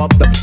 up the